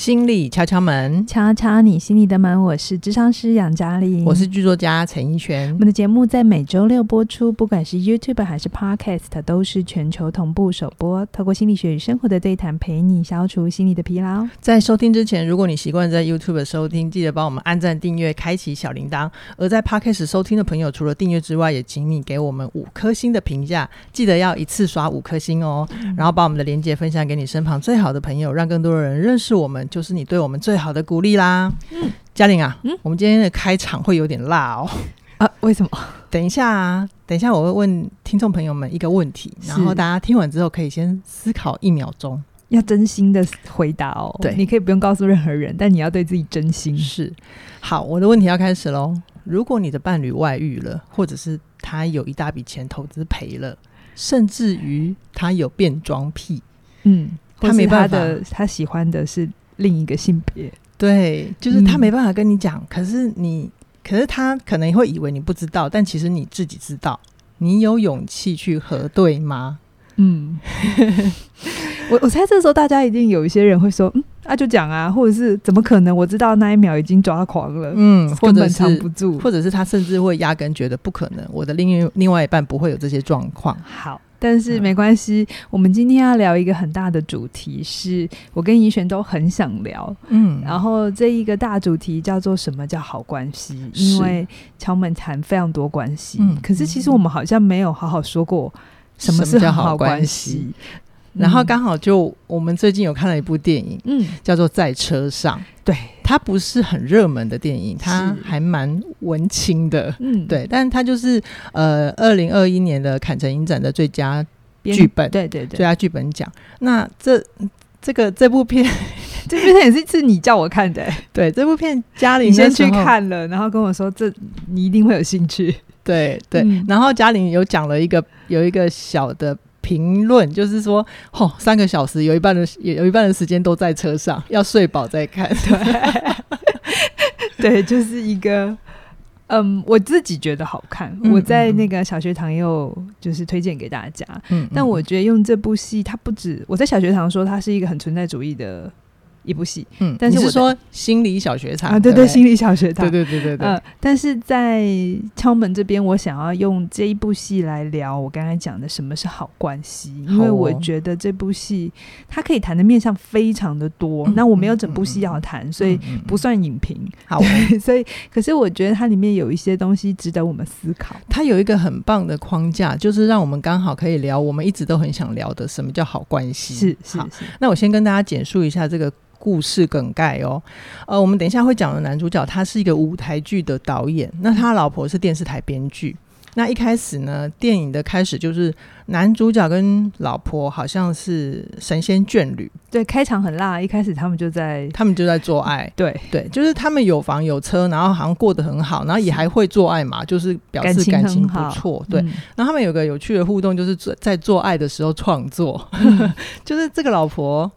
心理敲敲门，敲敲你心里的门。我是智商师杨嘉玲，我是剧作家陈奕璇。我们的节目在每周六播出，不管是 YouTube 还是 Podcast，都是全球同步首播。透过心理学与生活的对谈，陪你消除心理的疲劳。在收听之前，如果你习惯在 YouTube 收听，记得帮我们按赞、订阅、开启小铃铛。而在 Podcast 收听的朋友，除了订阅之外，也请你给我们五颗星的评价，记得要一次刷五颗星哦。嗯、然后把我们的链接分享给你身旁最好的朋友，让更多的人认识我们。就是你对我们最好的鼓励啦，嗯，嘉玲啊，嗯，我们今天的开场会有点辣哦，啊，为什么？等一下啊，等一下我会问听众朋友们一个问题，然后大家听完之后可以先思考一秒钟，要真心的回答哦，对，你可以不用告诉任何人，但你要对自己真心。是，好，我的问题要开始喽。如果你的伴侣外遇了，或者是他有一大笔钱投资赔了，甚至于他有变装癖，嗯，他没办法的，他喜欢的是。另一个性别，对，就是他没办法跟你讲，嗯、可是你，可是他可能会以为你不知道，但其实你自己知道，你有勇气去核对吗？嗯，我我猜这时候大家一定有一些人会说，嗯，那、啊、就讲啊，或者是怎么可能？我知道那一秒已经抓狂了，嗯，根本藏不住，或者是他甚至会压根觉得不可能，我的另另外一半不会有这些状况。好。但是没关系，嗯、我们今天要聊一个很大的主题，是我跟怡璇都很想聊。嗯，然后这一个大主题叫做什么叫好关系？因为敲门谈非常多关系，嗯，可是其实我们好像没有好好说过什么是好关系。然后刚好就我们最近有看了一部电影，嗯，叫做《在车上》。对，它不是很热门的电影，它还蛮文青的，嗯，对。但它就是呃，二零二一年的坎城影展的最佳剧本，对对对，最佳剧本奖。那这这个 这部片，这部片也是是你叫我看的，对，这部片嘉玲先去看了，然后跟我说这你一定会有兴趣，对对。然后嘉玲有讲了一个有一个小的。评论就是说，哦，三个小时有一半的有有一半的时间都在车上，要睡饱再看。对，对，就是一个，嗯，我自己觉得好看。嗯、我在那个小学堂也有就是推荐给大家。嗯，但我觉得用这部戏，它不止我在小学堂说它是一个很存在主义的。一部戏，嗯，但是我是说心理小学堂啊，对对，心理小学堂，对对对对对。呃，但是在敲门这边，我想要用这一部戏来聊我刚才讲的什么是好关系，因为我觉得这部戏它可以谈的面向非常的多。那我没有整部戏要谈，所以不算影评。好，所以可是我觉得它里面有一些东西值得我们思考。它有一个很棒的框架，就是让我们刚好可以聊我们一直都很想聊的什么叫好关系。是是是。那我先跟大家简述一下这个。故事梗概哦，呃，我们等一下会讲的男主角，他是一个舞台剧的导演，那他老婆是电视台编剧。那一开始呢，电影的开始就是男主角跟老婆好像是神仙眷侣，对，开场很辣，一开始他们就在他们就在做爱，对对，就是他们有房有车，然后好像过得很好，然后也还会做爱嘛，就是表示感情不错，对。然后他们有个有趣的互动，就是在做爱的时候创作，嗯、就是这个老婆。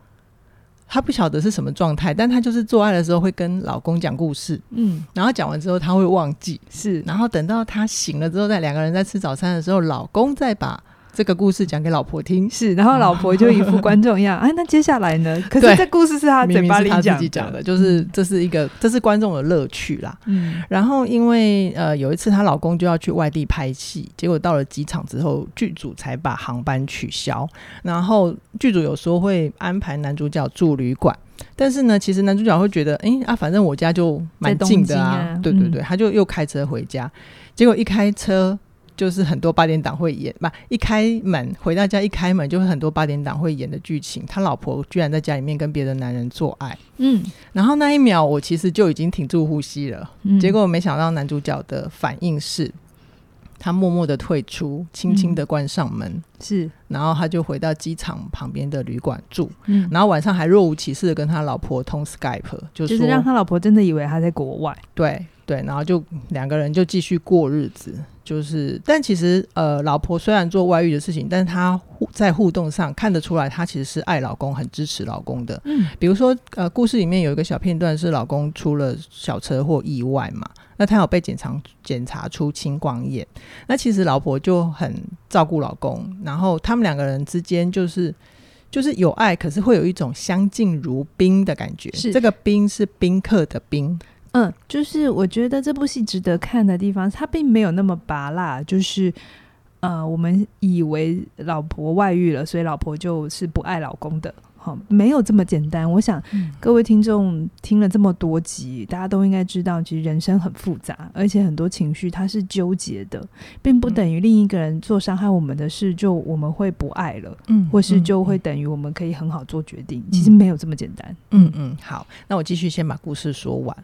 她不晓得是什么状态，但她就是做爱的时候会跟老公讲故事，嗯，然后讲完之后她会忘记，是，然后等到她醒了之后，在两个人在吃早餐的时候，老公再把。这个故事讲给老婆听，是，然后老婆就一副观众一样，哎，那接下来呢？可是这故事是他嘴巴里自己讲的，就是这是一个，这是观众的乐趣啦。嗯，然后因为呃有一次她老公就要去外地拍戏，结果到了机场之后，剧组才把航班取消。然后剧组有时候会安排男主角住旅馆，但是呢，其实男主角会觉得，哎啊，反正我家就蛮近的啊，啊对对对，他就又开车回家，结果一开车。就是很多八点档会演，不一开门回到家一开门就是很多八点档会演的剧情。他老婆居然在家里面跟别的男人做爱，嗯，然后那一秒我其实就已经停住呼吸了，嗯，结果没想到男主角的反应是，他默默的退出，轻轻的关上门，嗯，是，然后他就回到机场旁边的旅馆住，嗯，然后晚上还若无其事的跟他老婆通 Skype，就，就是让他老婆真的以为他在国外，对对，然后就两个人就继续过日子。就是，但其实，呃，老婆虽然做外遇的事情，但是她在互动上看得出来，她其实是爱老公、很支持老公的。嗯，比如说，呃，故事里面有一个小片段是老公出了小车祸意外嘛，那他有被检查检查出青光眼，那其实老婆就很照顾老公，然后他们两个人之间就是就是有爱，可是会有一种相敬如宾的感觉。是这个宾是宾客的宾。嗯，就是我觉得这部戏值得看的地方，它并没有那么拔辣，就是呃，我们以为老婆外遇了，所以老婆就是不爱老公的。好，没有这么简单。我想各位听众听了这么多集，大家都应该知道，其实人生很复杂，而且很多情绪它是纠结的，并不等于另一个人做伤害我们的事，就我们会不爱了，嗯，或是就会等于我们可以很好做决定。其实没有这么简单。嗯嗯，好，那我继续先把故事说完。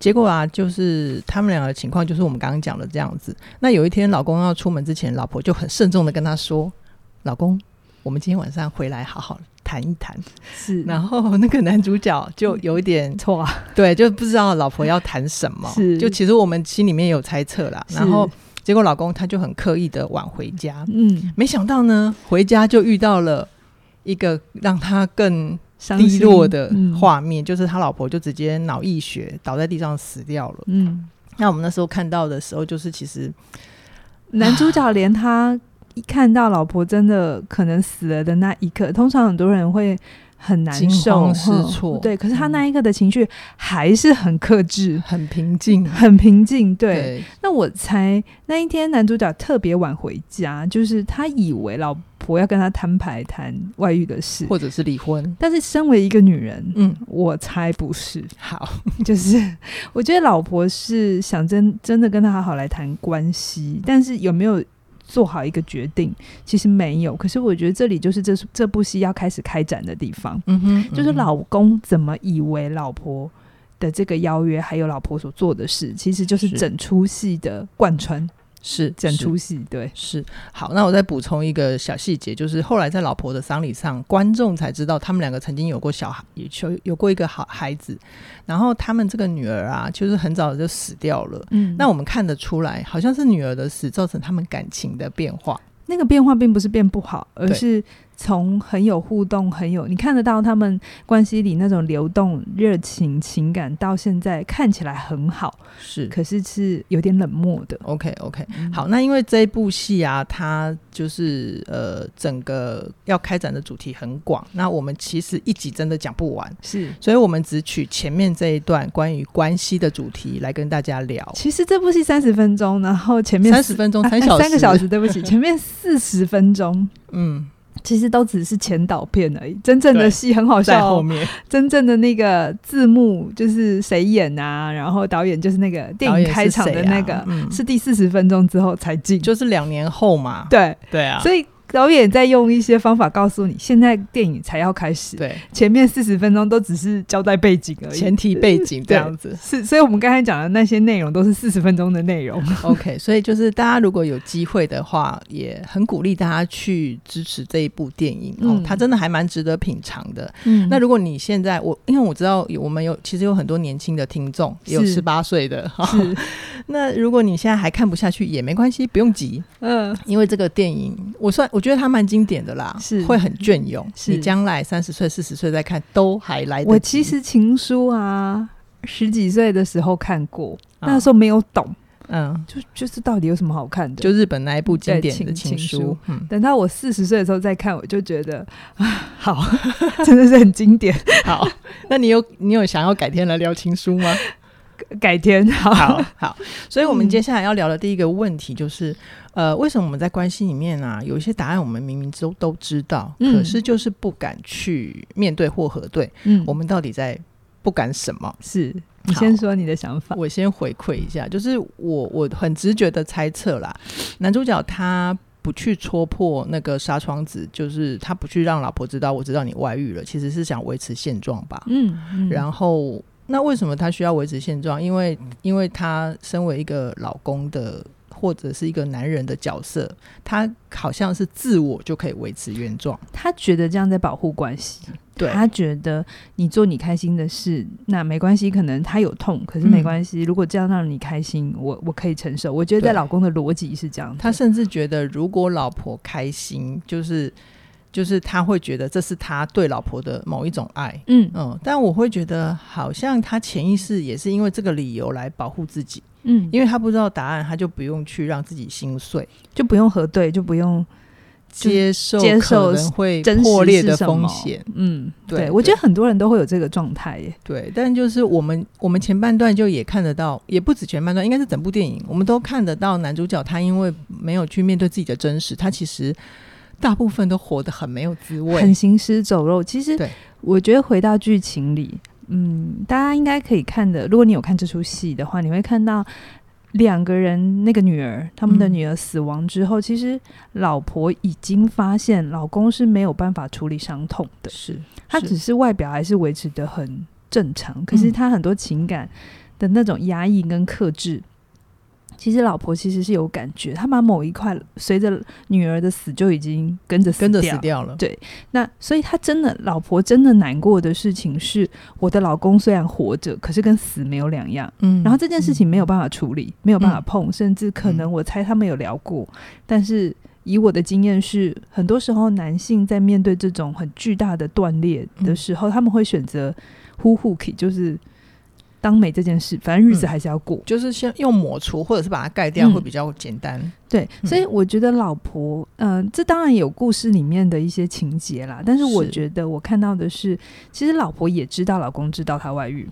结果啊，就是他们两个的情况，就是我们刚刚讲的这样子。那有一天，老公要出门之前，老婆就很慎重的跟他说：“老公，我们今天晚上回来好好谈一谈，是，然后那个男主角就有一点错啊，对，就不知道老婆要谈什么，是，就其实我们心里面有猜测啦。然后结果老公他就很刻意的晚回家，嗯，没想到呢，回家就遇到了一个让他更低落的画面，就是他老婆就直接脑溢血倒在地上死掉了。嗯，那我们那时候看到的时候，就是其实男主角连他。一看到老婆真的可能死了的那一刻，通常很多人会很难受、失措。对，可是他那一刻的情绪还是很克制、很平静、很平静。对，对，那我猜那一天男主角特别晚回家，就是他以为老婆要跟他摊牌谈外遇的事，或者是离婚。但是身为一个女人，嗯，我猜不是。好，就是我觉得老婆是想真真的跟他好好来谈关系，但是有没有？做好一个决定，其实没有。可是我觉得这里就是这这部戏要开始开展的地方。嗯哼，嗯哼，就是老公怎么以为老婆的这个邀约，还有老婆所做的事，其实就是整出戏的贯穿。是整出戏，对，是好。那我再补充一个小细节，就是后来在老婆的丧礼上，观众才知道他们两个曾经有过小孩，有有过一个好孩子。然后他们这个女儿啊，就是很早就死掉了。嗯，那我们看得出来，好像是女儿的死造成他们感情的变化。那个变化并不是变不好，而是。从很有互动，很有你看得到他们关系里那种流动、热情、情感，到现在看起来很好，是，可是是有点冷漠的。Okay. 嗯、好，那因为这一部戏啊，它就是呃，整个要开展的主题很广，那我们其实一集真的讲不完，是，所以我们只取前面这一段关于关系的主题来跟大家聊。其实这部戏三十分钟，然后前面三十分钟，三小时、啊、三个小时，对不起，前面四十分钟，嗯。其实都只是前导片而已，真正的戏很好笑。在后面，真正的那个字幕就是谁演啊？然后导演就是那个电影开场的那个，是，啊嗯、是第四十分钟之后才进，就是两年后嘛。对对啊，所以。导演在用一些方法告诉你，现在电影才要开始。对，前面四十分钟都只是交代背景而已，前提背景这样子。是，所以我们刚才讲的那些内容都是四十分钟的内容。OK，所以就是大家如果有机会的话，也很鼓励大家去支持这一部电影。嗯，哦、它真的还蛮值得品尝的。嗯，那如果你现在我，因为我知道我们有其实有很多年轻的听众，也有十八岁的。哈、哦。那如果你现在还看不下去也没关系，不用急。嗯，因为这个电影我算。我觉得它蛮经典的啦，是会很隽永。是你将来三十岁、四十岁再看都还来得及。我其实情书啊，十几岁的时候看过，嗯、那时候没有懂，嗯，就就是到底有什么好看的？就日本那一部经典的情书。情书嗯、等到我四十岁的时候再看，我就觉得啊，好，真的是很经典。好，那你有你有想要改天来聊情书吗？改天 好。好，好，所以我们接下来要聊的第一个问题就是，嗯、呃，为什么我们在关系里面啊，有一些答案我们明明都都知道，嗯、可是就是不敢去面对或核对，嗯，我们到底在不敢什么？是你先说你的想法，我先回馈一下，就是我我很直觉的猜测啦，男主角他不去戳破那个纱窗子，就是他不去让老婆知道我知道你外遇了，其实是想维持现状吧，嗯，嗯，然后。那为什么他需要维持现状？因为，因为他身为一个老公的，或者是一个男人的角色，他好像是自我就可以维持原状。他觉得这样在保护关系。对，他觉得你做你开心的事，那没关系。可能他有痛，可是没关系。嗯、如果这样让你开心，我我可以承受。我觉得在老公的逻辑是这样。他甚至觉得，如果老婆开心，就是。就是他会觉得这是他对老婆的某一种爱，嗯。嗯，但我会觉得好像他潜意识也是因为这个理由来保护自己，嗯，因为他不知道答案，他就不用去让自己心碎，就不用核对，就不用接受接受会破裂的风险。嗯，对，对，我觉得很多人都会有这个状态耶。对，但就是我们我们前半段就也看得到，也不止前半段，应该是整部电影，我们都看得到男主角他因为没有去面对自己的真实，他其实大部分都活得很没有滋味，很行尸走肉。其实，我觉得回到剧情里。嗯，大家应该可以看的。如果你有看这出戏的话，你会看到两个人，那个女儿，他们的女儿死亡之后，嗯、其实老婆已经发现老公是没有办法处理伤痛的，是他只是外表还是维持的很正常，可是他很多情感的那种压抑跟克制。其实老婆其实是有感觉，她把某一块随着女儿的死就已经跟着跟着死掉了。对，那所以她真的老婆真的难过的事情是，我的老公虽然活着，可是跟死没有两样。嗯，然后这件事情没有办法处理，嗯、没有办法碰，甚至可能我猜他们有聊过，嗯、但是以我的经验是，很多时候男性在面对这种很巨大的断裂的时候，嗯、他们会选择呼呼 k 就是。当没这件事，反正日子还是要过，嗯、就是先用抹除或者是把它盖掉，会比较简单。嗯、对，所以我觉得老婆，嗯、呃，这当然有故事里面的一些情节啦，但是我觉得我看到的是，是其实老婆也知道老公知道她外遇，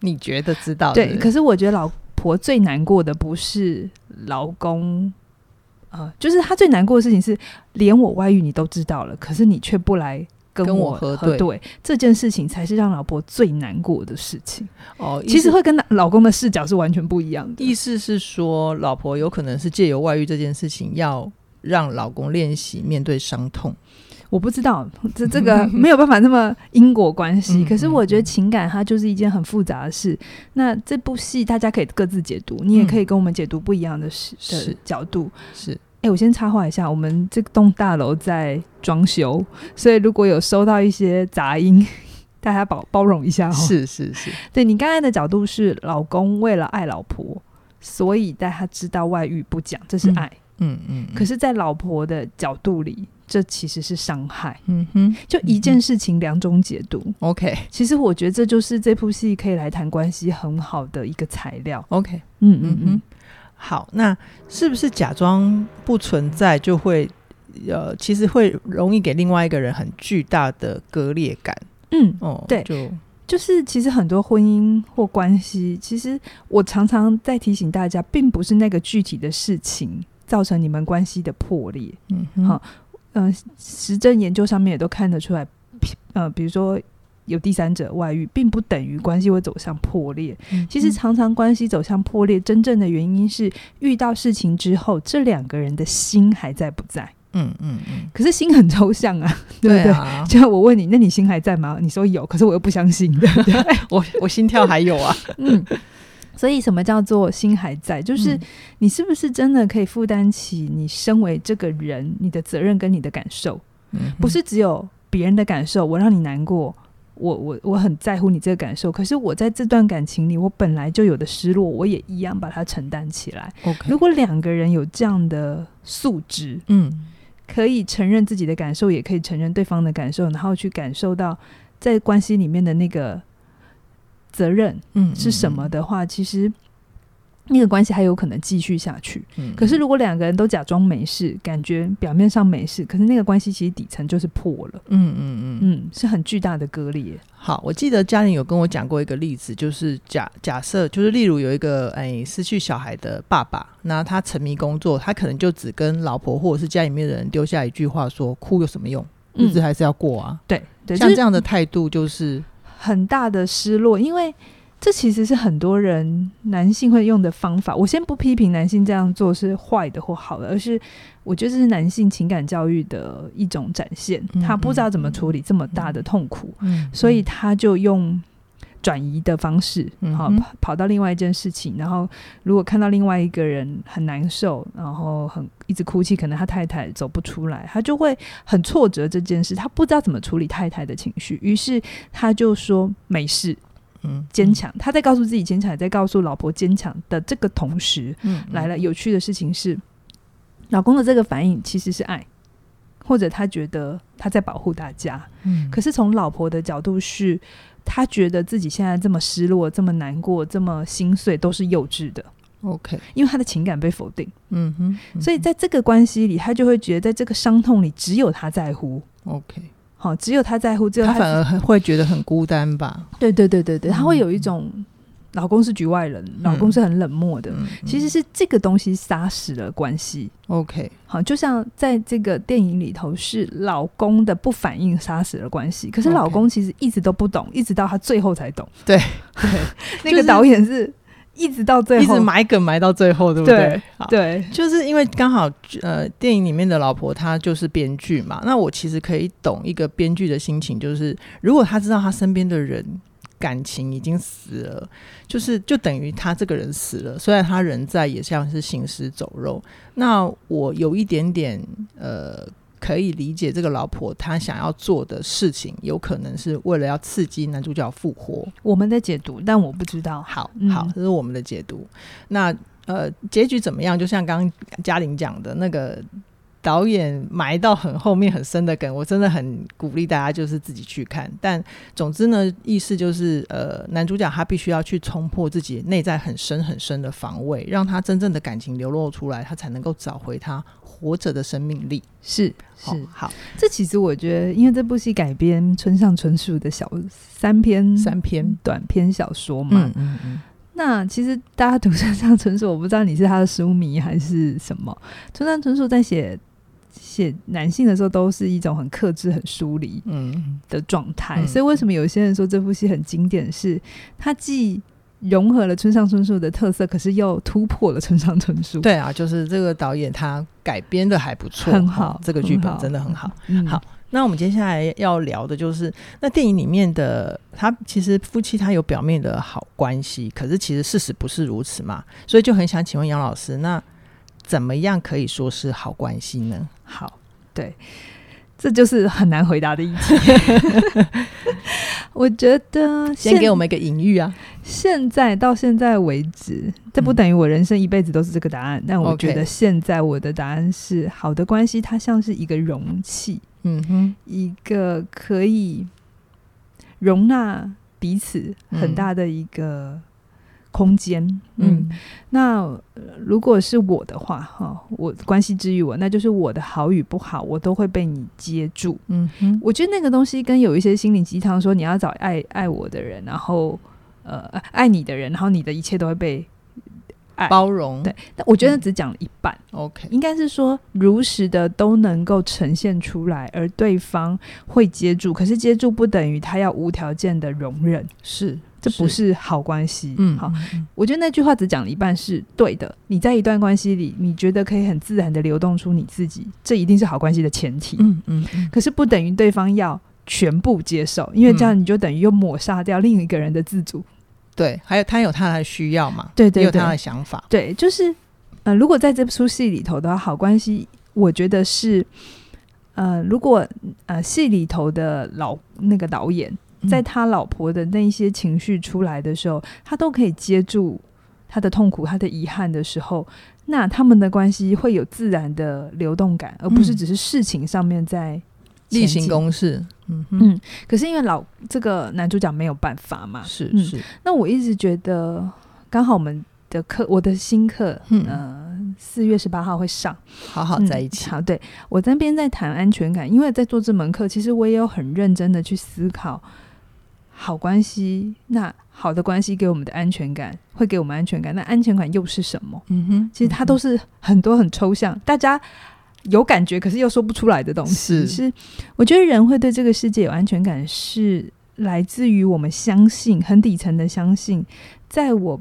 你觉得知道？对，可是我觉得老婆最难过的不是老公，呃，就是她最难过的事情是，连我外遇你都知道了，可是你却不来。跟我核对，对这件事情才是让老婆最难过的事情哦。其实会跟老公的视角是完全不一样的。意思是说，老婆有可能是借由外遇这件事情，要让老公练习面对伤痛。我不知道这这个 没有办法那么因果关系。可是我觉得情感它就是一件很复杂的事。那这部戏大家可以各自解读，你也可以跟我们解读不一样的事的角度是。哎、欸，我先插话一下，我们这栋大楼在装修，所以如果有收到一些杂音，大家包包容一下哦。是是是，对，你刚才的角度是老公为了爱老婆，所以带他知道外遇不讲，这是爱。嗯嗯。可是，在老婆的角度里，这其实是伤害。嗯哼。就一件事情两种解读。OK、嗯。其实我觉得这就是这部戏可以来谈关系很好的一个材料。OK。嗯嗯嗯。好，那是不是假装不存在就会，呃，其实会容易给另外一个人很巨大的割裂感？嗯，哦，对，就就是其实很多婚姻或关系，其实我常常在提醒大家，并不是那个具体的事情造成你们关系的破裂。嗯，好，嗯、呃，实证研究上面也都看得出来，呃，比如说。有第三者外遇，并不等于关系会走向破裂。嗯、其实，常常关系走向破裂，真正的原因是遇到事情之后，这两个人的心还在不在？嗯嗯嗯。可是心很抽象啊，对不对？啊、就像我问你，那你心还在吗？你说有，可是我又不相信的。我我心跳还有啊。嗯。所以，什么叫做心还在？就是你是不是真的可以负担起你身为这个人你的责任跟你的感受？嗯、不是只有别人的感受，我让你难过。我我我很在乎你这个感受，可是我在这段感情里，我本来就有的失落，我也一样把它承担起来。如果两个人有这样的素质，嗯，可以承认自己的感受，也可以承认对方的感受，然后去感受到在关系里面的那个责任，嗯，是什么的话，嗯嗯嗯，其实。那个关系还有可能继续下去，嗯、可是如果两个人都假装没事，感觉表面上没事，可是那个关系其实底层就是破了，嗯嗯嗯嗯，是很巨大的割裂。好，我记得嘉玲有跟我讲过一个例子，就是假假设，就是例如有一个哎失去小孩的爸爸，那他沉迷工作，他可能就只跟老婆或者是家里面的人丢下一句话说：“哭有什么用？日子还是要过啊。”对，像这样的态度就是很大的失落，因为。这其实是很多人男性会用的方法。我先不批评男性这样做是坏的或好的，而是我觉得这是男性情感教育的一种展现。他不知道怎么处理这么大的痛苦，所以他就用转移的方式，好跑跑到另外一件事情。然后如果看到另外一个人很难受，然后很一直哭泣，可能他太太走不出来，他就会很挫折这件事。他不知道怎么处理太太的情绪，于是他就说没事。嗯，坚强，他在告诉自己坚强，也在告诉老婆坚强的这个同时，嗯，来了有趣的事情是，老公的这个反应其实是爱，或者他觉得他在保护大家，嗯，可是从老婆的角度是，他觉得自己现在这么失落、这么难过、这么心碎，都是幼稚的，OK，因为他的情感被否定。嗯哼，嗯哼，所以在这个关系里，他就会觉得在这个伤痛里，只有他在乎。OK，好，只有他在乎，只有他，他反而会觉得很孤单吧？对对对对对，他会有一种。老公是局外人，老公是很冷漠的。嗯、其实是这个东西杀死了关系。OK，好，就像在这个电影里头，是老公的不反应杀死了关系。可是老公其实一直都不懂，一直到他最后才懂。对 对，那个导演是一直到最后，一直埋梗埋到最后，对不对？对，对，就是因为刚好呃，电影里面的老婆她就是编剧嘛。那我其实可以懂一个编剧的心情，就是如果他知道他身边的人。感情已经死了，就是就等于他这个人死了。虽然他人在，也像是行尸走肉。那我有一点点呃，可以理解这个老婆她想要做的事情，有可能是为了要刺激男主角复活。我们的解读，但我不知道。好好，这是我们的解读。那呃，结局怎么样？就像刚刚嘉玲讲的那个。导演埋到很后面很深的梗，我真的很鼓励大家就是自己去看。但总之呢，意思就是，呃，男主角他必须要去冲破自己内在很深很深的防卫，让他真正的感情流露出来，他才能够找回他活着的生命力。是是、哦、好，这其实我觉得，因为这部戏改编村上春树的小三篇三篇短篇小说嘛。嗯嗯嗯。那其实大家读村上春树，我不知道你是他的书迷还是什么。村上春树在写。写男性的时候都是一种很克制、很疏离嗯的状态，嗯，所以为什么有些人说这部戏很经典？是它既融合了村上春树的特色，可是又突破了村上春树。对啊，就是这个导演他改编的还不错，很好，这个剧本真的很好。嗯，好，那我们接下来要聊的就是那电影里面的他，其实夫妻他有表面的好关系，可是其实事实不是如此嘛，所以就很想请问杨老师，那。怎么样可以说是好关系呢？好，对，这就是很难回答的一题。我觉得先给我们一个隐喻啊。现在到现在为止，这不等于我人生一辈子都是这个答案。嗯、但我觉得现在我的答案是：好的关系，它像是一个容器，嗯哼，一个可以容纳彼此很大的一个。空间，嗯，那如果是我的话，哈，我关系之于我，那就是我的好与不好，我都会被你接住，嗯哼，我觉得那个东西跟有一些心灵鸡汤说你要找爱爱我的人，然后呃爱你的人，然后你的一切都会被爱包容，对，但我觉得只讲了一半，嗯，OK，应该是说如实的都能够呈现出来，而对方会接住，可是接住不等于他要无条件的容忍，是。这不是好关系。嗯，好，我觉得那句话只讲了一半是对的。你在一段关系里，你觉得可以很自然的流动出你自己，这一定是好关系的前提。嗯嗯，嗯。可是不等于对方要全部接受，因为这样你就等于又抹杀掉另一个人的自主。对，还有他有他的需要嘛？对对对，有他的想法。对，就是呃，如果在这出戏里头的话，好关系，我觉得是呃，如果呃戏里头的老那个导演。在他老婆的那一些情绪出来的时候，他都可以接住他的痛苦、他的遗憾的时候，那他们的关系会有自然的流动感，而不是只是事情上面在例行公事。嗯嗯。可是因为老这个男主角没有办法嘛，是是、嗯。那我一直觉得，刚好我们的课，我的新课，嗯。呃四月十八号会上，好好在一起。嗯、好，对，我这边在谈安全感，因为在做这门课，其实我也有很认真的去思考。好关系，那好的关系给我们的安全感，会给我们安全感。那安全感又是什么？嗯。哼，其实它都是很多很抽象，大家有感觉，可是又说不出来的东西。是，是我觉得人会对这个世界有安全感，是来自于我们相信很底层的相信，在我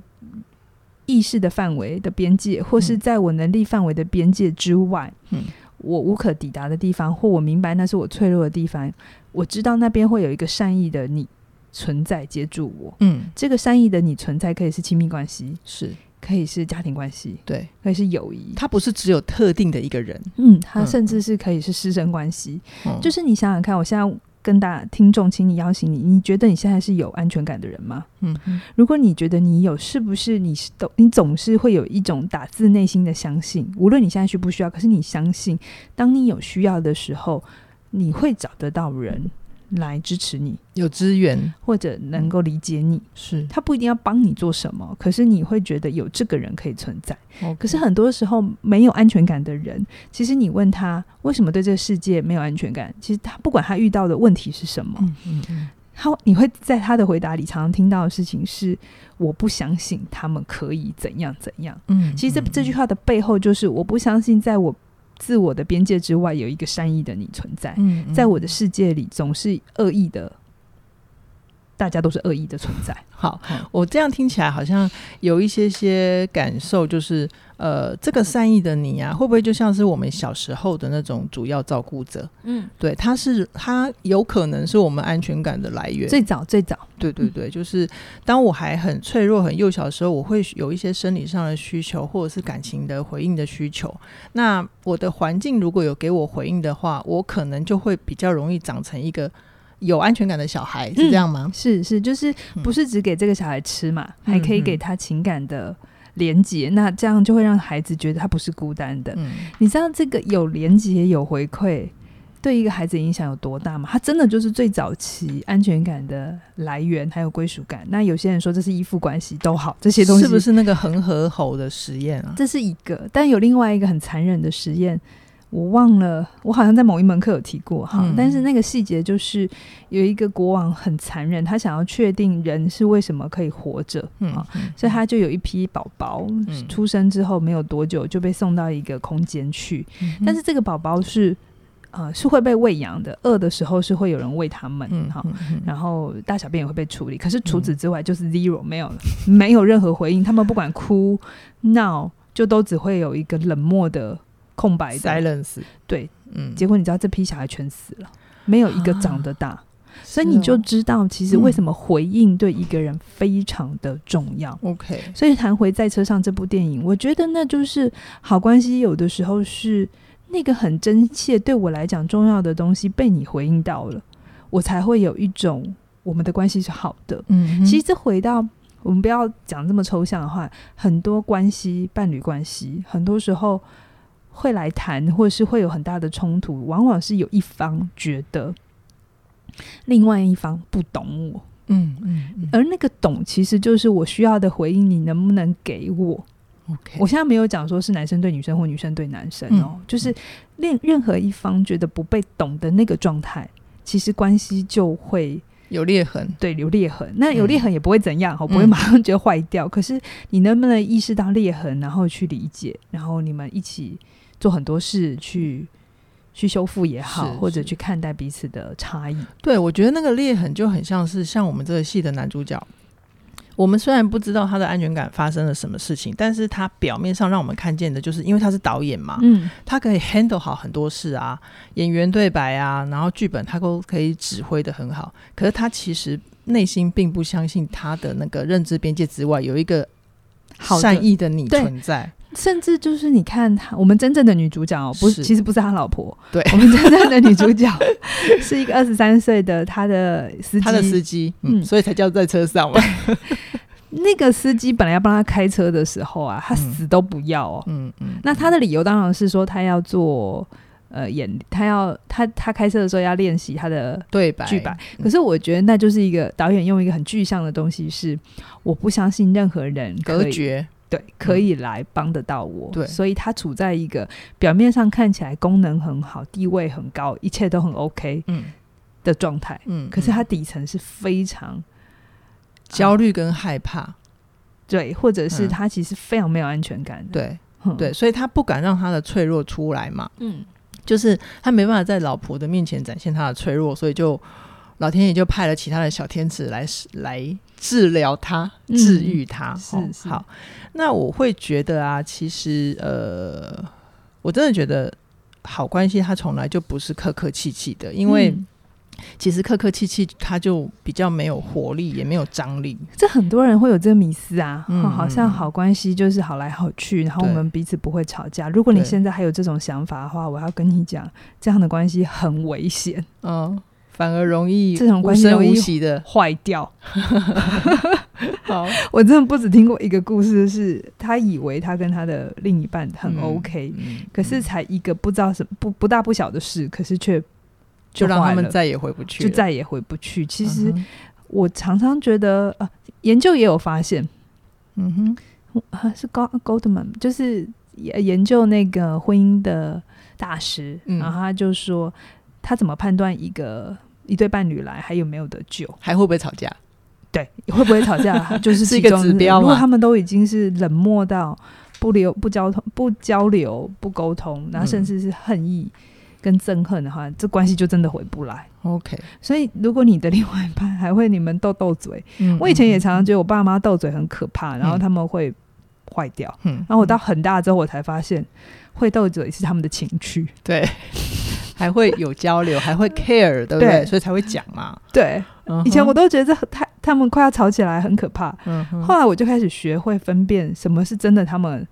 意识的范围的边界，或是在我能力范围的边界之外，嗯，我无可抵达的地方，或我明白那是我脆弱的地方，我知道那边会有一个善意的你。存在接住我，嗯，这个善意的你存在可以是亲密关系，是可以是家庭关系，对，可以是友谊，它不是只有特定的一个人，嗯，它甚至是可以是师生关系，嗯，就是你想想看，我现在跟大家听众，请你邀请你，你觉得你现在是有安全感的人吗？嗯，如果你觉得你有，是不是你是都你总是会有一种打自内心的相信，无论你现在需不需要，可是你相信，当你有需要的时候，你会找得到人。来支持你，有资源或者能够理解你，是他不一定要帮你做什么，可是你会觉得有这个人可以存在。可是很多时候没有安全感的人，其实你问他为什么对这个世界没有安全感，其实他不管他遇到的问题是什么，嗯嗯嗯，他你会在他的回答里常常听到的事情是我不相信他们可以怎样怎样。嗯，其实这这句话的背后就是我不相信在我。自我的边界之外有一个善意的你存在，在我的世界里总是恶意的，大家都是恶意的存在。好，我这样听起来好像有一些些感受，就是呃，这个善意的你啊，会不会就像是我们小时候的那种主要照顾者？嗯，对，他是他有可能是我们安全感的来源。最早最早，对对对，就是当我还很脆弱、很幼小的时候，我会有一些生理上的需求，或者是感情的回应的需求。那我的环境如果有给我回应的话，我可能就会比较容易长成一个。有安全感的小孩是这样吗？嗯、是是，就是不是只给这个小孩吃嘛，嗯、还可以给他情感的连接，嗯、那这样就会让孩子觉得他不是孤单的。嗯、你知道这个有连接、有回馈，对一个孩子影响有多大吗？他真的就是最早期安全感的来源，还有归属感。那有些人说这是依附关系，都好，这些东西是不是那个恒河猴的实验啊？这是一个，但有另外一个很残忍的实验。我忘了，我好像在某一门课有提过哈，嗯、但是那个细节就是有一个国王很残忍，他想要确定人是为什么可以活着，嗯，所以他就有一批宝宝出生之后没有多久就被送到一个空间去，嗯、但是这个宝宝是呃是会被喂养的，饿的时候是会有人喂他们，哈、嗯，嗯、然后大小便也会被处理，可是除此之外就是 zero 没有了，没有任何回应，他们不管哭闹就都只会有一个冷漠的。空白的。Silence，对，嗯，结果你知道这批小孩全死了，没有一个长得大，啊、所以你就知道其实为什么回应对一个人非常的重要。OK，、嗯、所以谈回在车上这部电影，我觉得那就是好关系，有的时候是那个很真切对我来讲重要的东西被你回应到了，我才会有一种我们的关系是好的。嗯，其实这回到我们不要讲这么抽象的话，很多关系，伴侣关系，很多时候。会来谈，或者是会有很大的冲突，往往是有一方觉得另外一方不懂我，嗯嗯，嗯，而那个懂其实就是我需要的回应，你能不能给我？我现在没有讲说是男生对女生或女生对男生哦，嗯、就是任任何一方觉得不被懂的那个状态，其实关系就会有裂痕，对，有裂痕。那有裂痕也不会怎样，我、嗯、不会马上觉得坏掉。嗯、可是你能不能意识到裂痕，然后去理解，然后你们一起。做很多事去去修复也好，或者去看待彼此的差异。对，我觉得那个裂痕就很像是像我们这个戏的男主角。我们虽然不知道他的安全感发生了什么事情，但是他表面上让我们看见的就是，因为他是导演嘛，嗯，他可以 handle 好很多事啊，演员对白啊，然后剧本他都可以指挥的很好。可是他其实内心并不相信他的那个认知边界之外有一个善意的你存在。甚至就是你看他，我们真正的女主角哦，不是，其实不是他老婆，对，我们真正的女主角 是一个二十三岁的他的司机，他的司机，嗯，所以才叫在车上嘛。那个司机本来要帮他开车的时候啊，他死都不要哦，嗯嗯。那他的理由当然是说他要做呃演，他要他他开车的时候要练习他的对白剧白。可是我觉得那就是一个导演用一个很具象的东西，是我不相信任何人隔绝。对，可以来帮得到我。对，所以他处在一个表面上看起来功能很好、地位很高、一切都很 OK 的状态。嗯，可是他底层是非常焦虑跟害怕。对，或者是他其实非常没有安全感。对，对，所以他不敢让他的脆弱出来嘛。嗯，就是他没办法在老婆的面前展现他的脆弱，所以就老天爷就派了其他的小天使来来。治疗他，治愈他，嗯、是，是好。那我会觉得啊，其实呃，我真的觉得好关系，它从来就不是客客气气的，因为其实客客气气，他就比较没有活力，也没有张力。这很多人会有这个迷思啊，嗯、好像好关系就是好来好去，然后我们彼此不会吵架。如果你现在还有这种想法的话，我要跟你讲，这样的关系很危险。嗯。反而容易这种关系容易的坏掉。好，我真的不止听过一个故事，是他以为他跟他的另一半很 OK，、嗯嗯、可是才一个不知道什么不不大不小的事，可是却就让他们再也回不去，就再也回不去。其实我常常觉得，呃，研究也有发现，嗯哼，啊、是高 Goldman，就是研究那个婚姻的大师，嗯、然后他就说，他怎么判断一个一对伴侣来还有没有得救，还会不会吵架？对，会不会吵架，就是是一个指标。如果他们都已经是冷漠到不留、不交通、不交流、不沟通，然后甚至是恨意跟憎恨的话，嗯、这关系就真的回不来。OK，所以如果你的另外一半还会你们斗斗嘴，嗯、我以前也常常觉得我爸妈斗嘴很可怕，嗯、然后他们会坏掉。嗯，然后我到很大之后，我才发现会斗嘴是他们的情趣。对。还会有交流，还会 care，对不对？对，所以才会讲嘛。对，uh. 以前我都觉得太他们快要吵起来很可怕。Uh huh. 后来我就开始学会分辨什么是真的，他们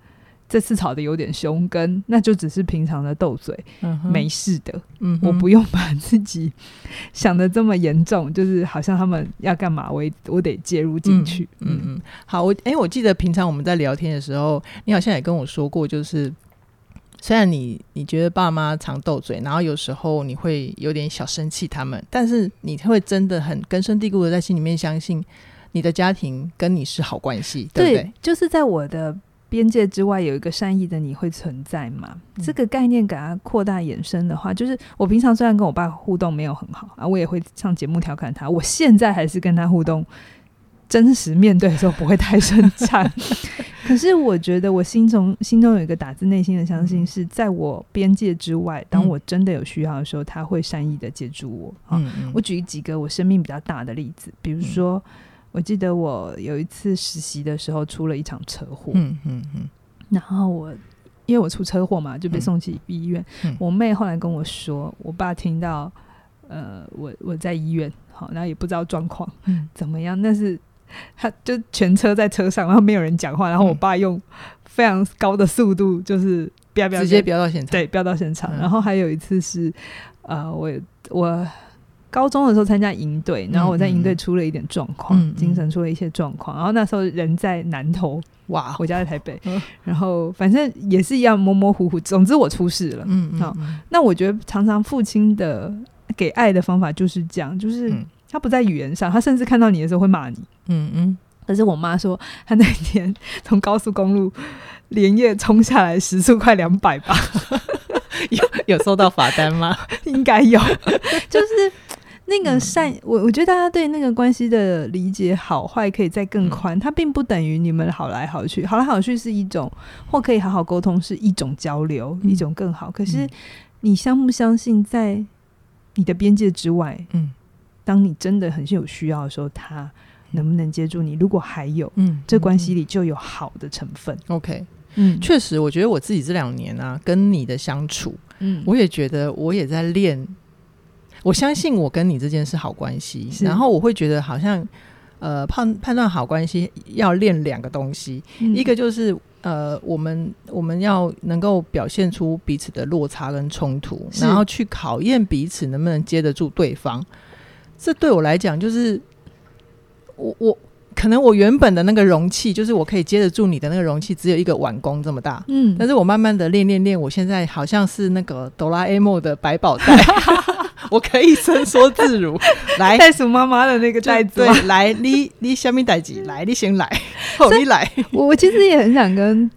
这次吵得有点凶，跟那就只是平常的斗嘴，uh. 没事的。Uh huh. 我不用把自己想的这么严重，就是好像他们要干嘛，我我得介入进去。嗯嗯，嗯，好，我哎，我记得平常我们在聊天的时候，你好像也跟我说过，就是。虽然你你觉得爸妈常斗嘴，然后有时候你会有点小生气他们，但是你会真的很根深蒂固的在心里面相信你的家庭跟你是好关系，对不对？就是在我的边界之外有一个善意的你会存在嘛？嗯、这个概念给它扩大延伸的话，就是我平常虽然跟我爸互动没有很好啊，我也会上节目调侃他，我现在还是跟他互动。真实面对的时候不会太顺畅，可是我觉得我心中心中有一个打自内心的相信，是在我边界之外，当我真的有需要的时候，他会善意的接住我。嗯嗯，我举几个我生命比较大的例子，比如说，我记得我有一次实习的时候出了一场车祸，嗯嗯嗯，然后我因为我出车祸嘛，就被送去医院。我妹后来跟我说，我爸听到呃我我在医院，好，然后也不知道状况怎么样，但是。他就全车在车上，然后没有人讲话，然后我爸用非常高的速度，就是飙飙，直接飙到现场，对，飙到现场。嗯、然后还有一次是，呃，我我高中的时候参加营队，然后我在营队出了一点状况，嗯、精神出了一些状况。然后那时候人在南投，哇，我家在台北，嗯、然后反正也是一样模模糊糊。总之我出事了，嗯，好，那我觉得常常父亲的给爱的方法就是这样，就是。嗯他不在语言上，他甚至看到你的时候会骂你。嗯嗯。可是我妈说，她那天从高速公路连夜冲下来，时速快两百吧。有有收到罚单吗？应该有。就是那个善，我我觉得大家对那个关系的理解好坏可以再更宽。它并不等于你们好来好去，好来好去是一种，或可以好好沟通是一种交流，一种更好。可是你相不相信，在你的边界之外，嗯。当你真的很是有需要的时候，他能不能接住你？如果还有，嗯，这关系里就有好的成分。OK，嗯，确实，我觉得我自己这两年啊，跟你的相处，嗯，我也觉得我也在练。我相信我跟你之间是好关系，然后我会觉得好像，呃，判判断好关系要练两个东西，嗯，一个就是呃，我们我们要能够表现出彼此的落差跟冲突，然后去考验彼此能不能接得住对方。这对我来讲，就是我我可能我原本的那个容器，就是我可以接得住你的那个容器，只有一个碗公这么大。嗯，但是我慢慢的练练练，我现在好像是那个哆啦 A 梦的百宝袋，我可以伸缩自如。来，袋鼠妈妈的那个袋子，对，来，你你下面袋子，来，你先来，后你来。我我其实也很想跟。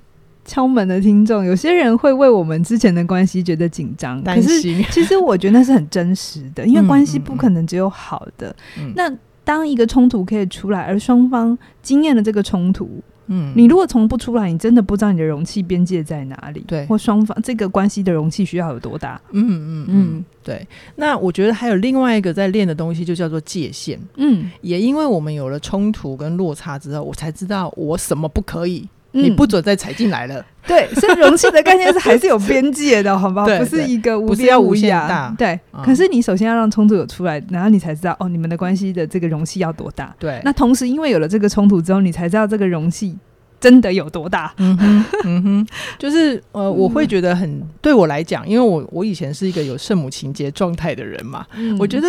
敲门的听众，有些人会为我们之前的关系觉得紧张、担心。可是，其实我觉得那是很真实的，因为关系不可能只有好的。嗯嗯嗯、那当一个冲突可以出来，而双方经验了这个冲突，嗯，你如果从不出来，你真的不知道你的容器边界在哪里，对，或双方这个关系的容器需要有多大？嗯嗯嗯，对。那我觉得还有另外一个在练的东西，就叫做界限。嗯，也因为我们有了冲突跟落差之后，我才知道我什么不可以。你不准再踩进来了。对，所以容器的概念是还是有边界的，好不好？不是一个无边无限大。对，可是你首先要让冲突有出来，然后你才知道哦，你们的关系的这个容器要多大。对，那同时因为有了这个冲突之后，你才知道这个容器真的有多大。嗯哼，嗯哼，就是呃，我会觉得很对我来讲，因为我我以前是一个有圣母情节状态的人嘛，我觉得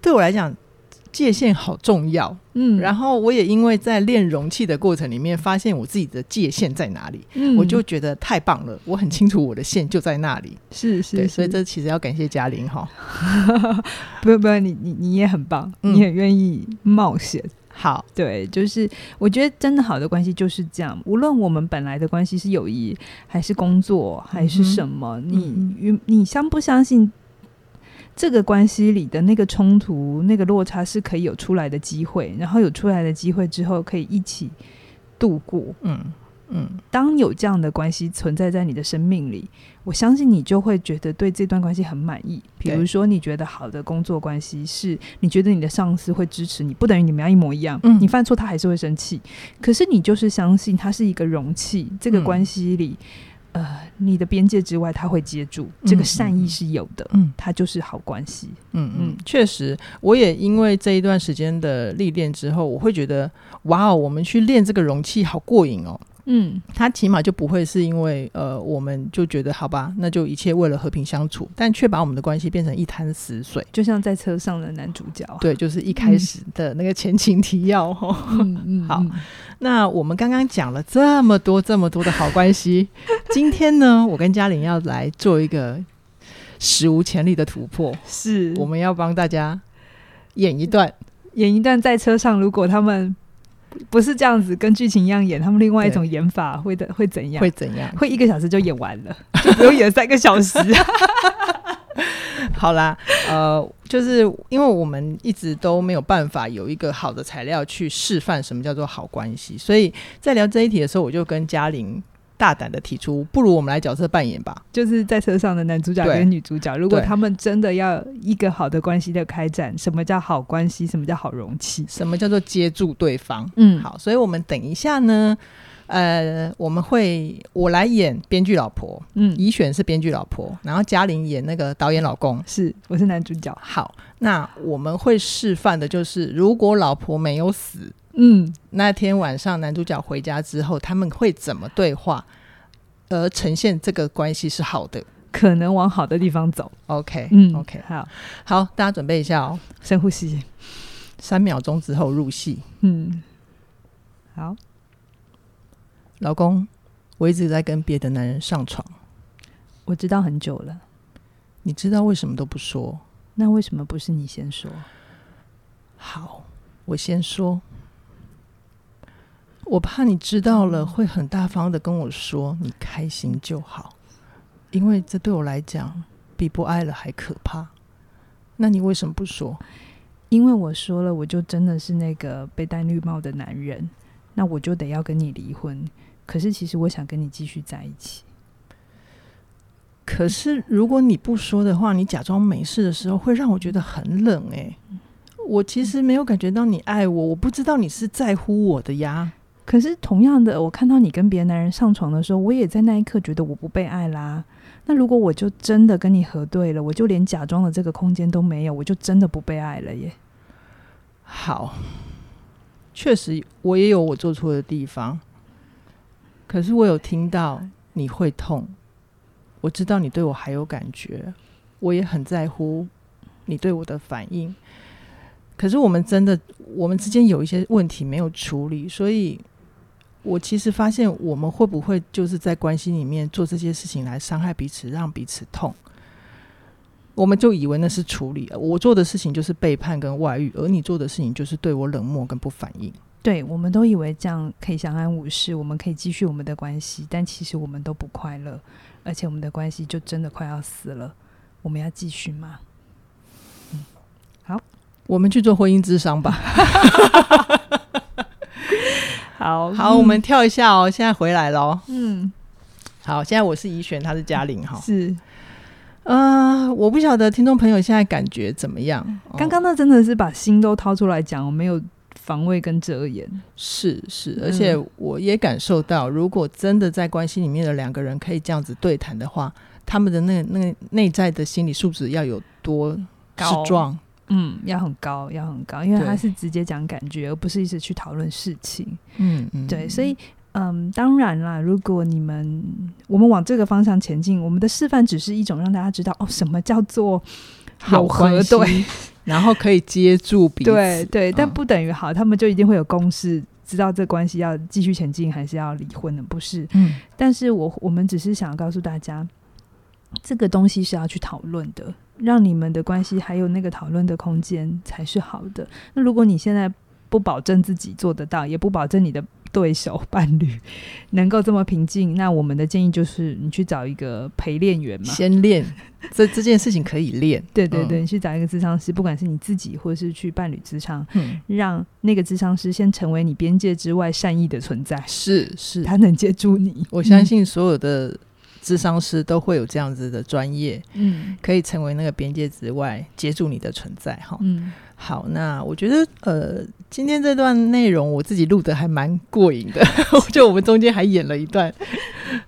对我来讲。界限好重要。嗯，然后我也因为在练容器的过程里面，发现我自己的界限在哪里，嗯，我就觉得太棒了。我很清楚我的线就在那里。是是，是，所以这其实要感谢嘉玲哈。不用不用，你你你也很棒，嗯、你很愿意冒险。好，对，就是我觉得真的好的关系就是这样。无论我们本来的关系是友谊，还是工作，还是什么，嗯、你与你相不相信这个关系里的那个冲突、那个落差是可以有出来的机会，然后有出来的机会之后可以一起度过。嗯。嗯，当有这样的关系存在在你的生命里，我相信你就会觉得对这段关系很满意。比如说，你觉得好的工作关系是，你觉得你的上司会支持你，不等于你们要一模一样。嗯，你犯错他还是会生气，可是你就是相信它是一个容器，这个关系里，嗯、呃，你的边界之外他会接住，这个善意是有的。嗯，它就是好关系。嗯嗯，确实，我也因为这一段时间的历练之后，我会觉得，哇哦，我们去练这个容器好过瘾哦。嗯，他起码就不会是因为呃，我们就觉得好吧，那就一切为了和平相处，但却把我们的关系变成一滩死水，就像在车上的男主角。对，就是一开始的那个前情提要哈。嗯嗯，好，那我们刚刚讲了这么多这么多的好关系，今天呢，我跟嘉玲要来做一个史无前例的突破，是我们要帮大家演一段，演一段在车上，如果他们。不是这样子，跟剧情一样演，他们另外一种演法会的会怎样？会怎样？会一个小时就演完了，就不用演三个小时。好啦，呃，就是因为我们一直都没有办法有一个好的材料去示范什么叫做好关系，所以在聊这一题的时候，我就跟嘉玲。大胆的提出，不如我们来角色扮演吧。就是在车上的男主角跟女主角，如果他们真的要一个好的关系的开展，什么叫好关系？什么叫好容器？什么叫做接住对方？嗯，好，所以我们等一下呢，呃，我们会我来演编剧老婆，嗯，怡选是编剧老婆，然后嘉玲演那个导演老公，是，我是男主角。好，那我们会示范的就是，如果老婆没有死。嗯，那天晚上男主角回家之后，他们会怎么对话，而呈现这个关系是好的，可能往好的地方走。OK，嗯，OK，好，好，大家准备一下哦，深呼吸，三秒钟之后入戏。嗯，好，老公，我一直在跟别的男人上床，我知道很久了。你知道为什么都不说？那为什么不是你先说？好，我先说。我怕你知道了会很大方的跟我说，你开心就好，因为这对我来讲比不爱了还可怕。那你为什么不说？因为我说了，我就真的是那个被戴绿帽的男人，那我就得要跟你离婚。可是其实我想跟你继续在一起。可是如果你不说的话，你假装没事的时候，会让我觉得很冷欸。我其实没有感觉到你爱我，我不知道你是在乎我的呀。可是同样的，我看到你跟别的男人上床的时候，我也在那一刻觉得我不被爱啦。那如果我就真的跟你核对了，我就连假装的这个空间都没有，我就真的不被爱了耶。好，确实我也有我做错的地方。可是我有听到你会痛，我知道你对我还有感觉，我也很在乎你对我的反应。可是我们真的，我们之间有一些问题没有处理，所以我其实发现，我们会不会就是在关系里面做这些事情来伤害彼此，让彼此痛？我们就以为那是处理，我做的事情就是背叛跟外遇，而你做的事情就是对我冷漠跟不反应。对，我们都以为这样可以相安无事，我们可以继续我们的关系，但其实我们都不快乐，而且我们的关系就真的快要死了。我们要继续吗？嗯，好。我们去做婚姻智商吧。好好，我们跳一下哦。现在回来喽。嗯，好，现在我是怡璇，他是嘉玲哈。是，呃，我不晓得听众朋友现在感觉怎么样？刚刚那真的是把心都掏出来讲，我没有防卫跟遮掩。是是，而且我也感受到，如果真的在关系里面的两个人可以这样子对谈的话，他们的那那个内在的心理素质要有多高壮。嗯，要很高，要很高，因为他是直接讲感觉，而不是一直去讨论事情。嗯嗯，对，所以嗯，当然啦，如果你们我们往这个方向前进，我们的示范只是一种让大家知道哦，什么叫做好核对，然后可以接住彼此。对对，但不等于好，他们就一定会有共识，知道这关系要继续前进还是要离婚的，不是？嗯。但是我我们只是想要告诉大家，这个东西是要去讨论的，让你们的关系还有那个讨论的空间才是好的。那如果你现在不保证自己做得到，也不保证你的。对手伴侣 能够这么平静，那我们的建议就是你去找一个陪练员嘛，先练这这件事情可以练。对对对，嗯、你去找一个智商师，不管是你自己或是去伴侣智商，嗯，让那个智商师先成为你边界之外善意的存在，是是，他能接住你。我相信所有的咨商师都会有这样子的专业，嗯，可以成为那个边界之外接住你的存在，哈，嗯。好，那我觉得呃，今天这段内容我自己录的还蛮过瘾的，就我们中间还演了一段，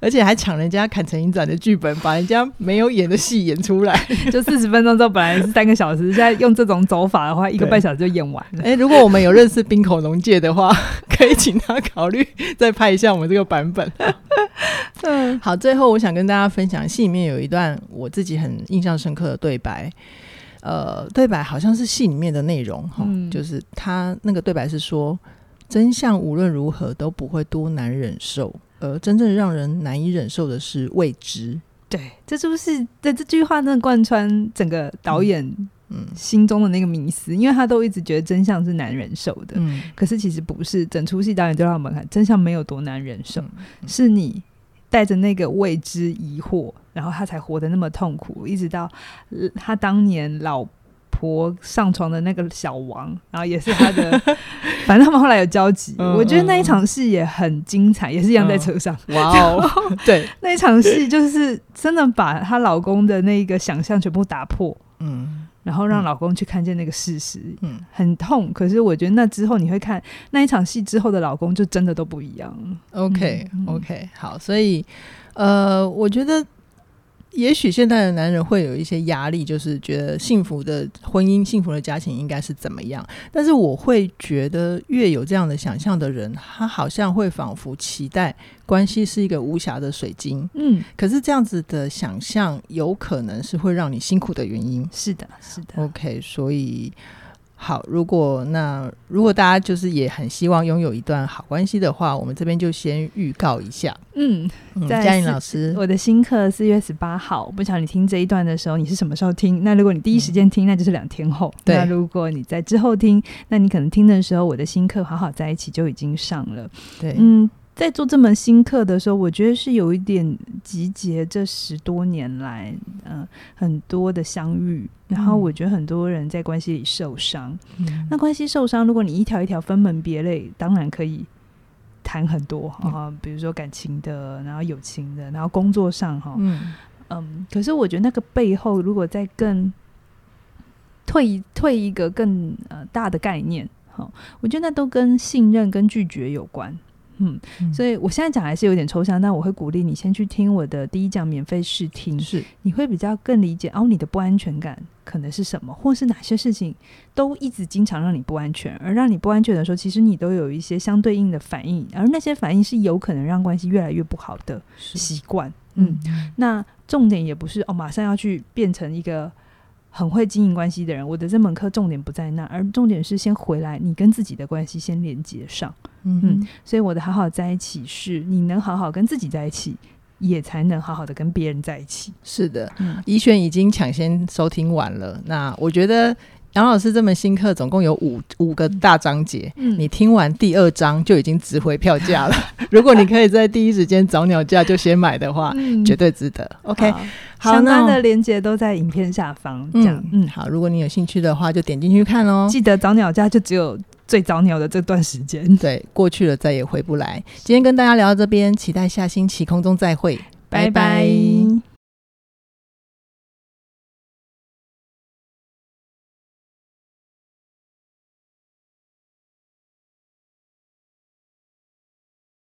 而且还抢人家砍成影展的剧本，把人家没有演的戏演出来，就四十分钟之后本来是三个小时，现在用这种走法的话，一个半小时就演完了。哎、欸，如果我们有认识冰口龙介的话，可以请他考虑再拍一下我们这个版本。嗯，好，最后我想跟大家分享，戏里面有一段我自己很印象深刻的对白。呃，对白好像是戏里面的内容哈，嗯、就是他那个对白是说，真相无论如何都不会多难忍受，而真正让人难以忍受的是未知。对，这是不是在这句话呢贯穿整个导演嗯心中的那个迷思？嗯、因为他都一直觉得真相是难忍受的，嗯，可是其实不是，整出戏导演就让我们看真相没有多难忍受，嗯、是你。带着那个未知疑惑，然后他才活得那么痛苦，一直到他当年老婆上床的那个小王，然后也是他的，反正他们后来有交集。嗯、我觉得那一场戏也很精彩，也是一样在车上。哇哦，对，那一场戏就是真的把她老公的那个想象全部打破。嗯。然后让老公去看见那个事实，嗯，很痛。可是我觉得那之后你会看那一场戏之后的老公，就真的都不一样。OK，OK，、好，所以呃，我觉得。也许现在的男人会有一些压力，就是觉得幸福的婚姻、幸福的家庭应该是怎么样。但是我会觉得，越有这样的想象的人，他好像会仿佛期待关系是一个无瑕的水晶。嗯，可是这样子的想象，有可能是会让你辛苦的原因。是的，是的。OK，所以。好，如果那如果大家就是也很希望拥有一段好关系的话，我们这边就先预告一下。嗯，嘉玲老师，我的新课四月十八号，不晓得你听这一段的时候，你是什么时候听？那如果你第一时间听，嗯、那就是两天后。对，那如果你在之后听，那你可能听的时候，我的新课好好在一起就已经上了。对，嗯。在做这门新课的时候，我觉得是有一点集结这十多年来，嗯、呃，很多的相遇，然后我觉得很多人在关系里受伤。嗯、那关系受伤，如果你一条一条分门别类，当然可以谈很多哈、比如说感情的，然后友情的，然后工作上哈，嗯嗯。可是我觉得那个背后，如果再更退退一个更呃大的概念，哈，我觉得那都跟信任跟拒绝有关。嗯，所以我现在讲还是有点抽象，但我会鼓励你先去听我的第一讲免费试听，是你会比较更理解哦，你的不安全感可能是什么，或是哪些事情都一直经常让你不安全，而让你不安全的时候，其实你都有一些相对应的反应，而那些反应是有可能让关系越来越不好的习惯。嗯，嗯，那重点也不是哦，马上要去变成一个。很会经营关系的人，我的这门课重点不在那，而重点是先回来，你跟自己的关系先连接上。嗯，嗯，所以我的好好在一起是你能好好跟自己在一起，也才能好好的跟别人在一起。是的，嗯，怡璇已经抢先收听完了，那我觉得。杨老师这门新课总共有五五个大章节，嗯、你听完第二章就已经值回票价了。如果你可以在第一时间早鸟价就先买的话，嗯、绝对值得。OK，好，相关的链接都在影片下方。这样，嗯，嗯，好，如果你有兴趣的话，就点进去看哦。记得早鸟价就只有最早鸟的这段时间，对，过去了再也回不来。今天跟大家聊到这边，期待下星期空中再会，拜拜。拜拜。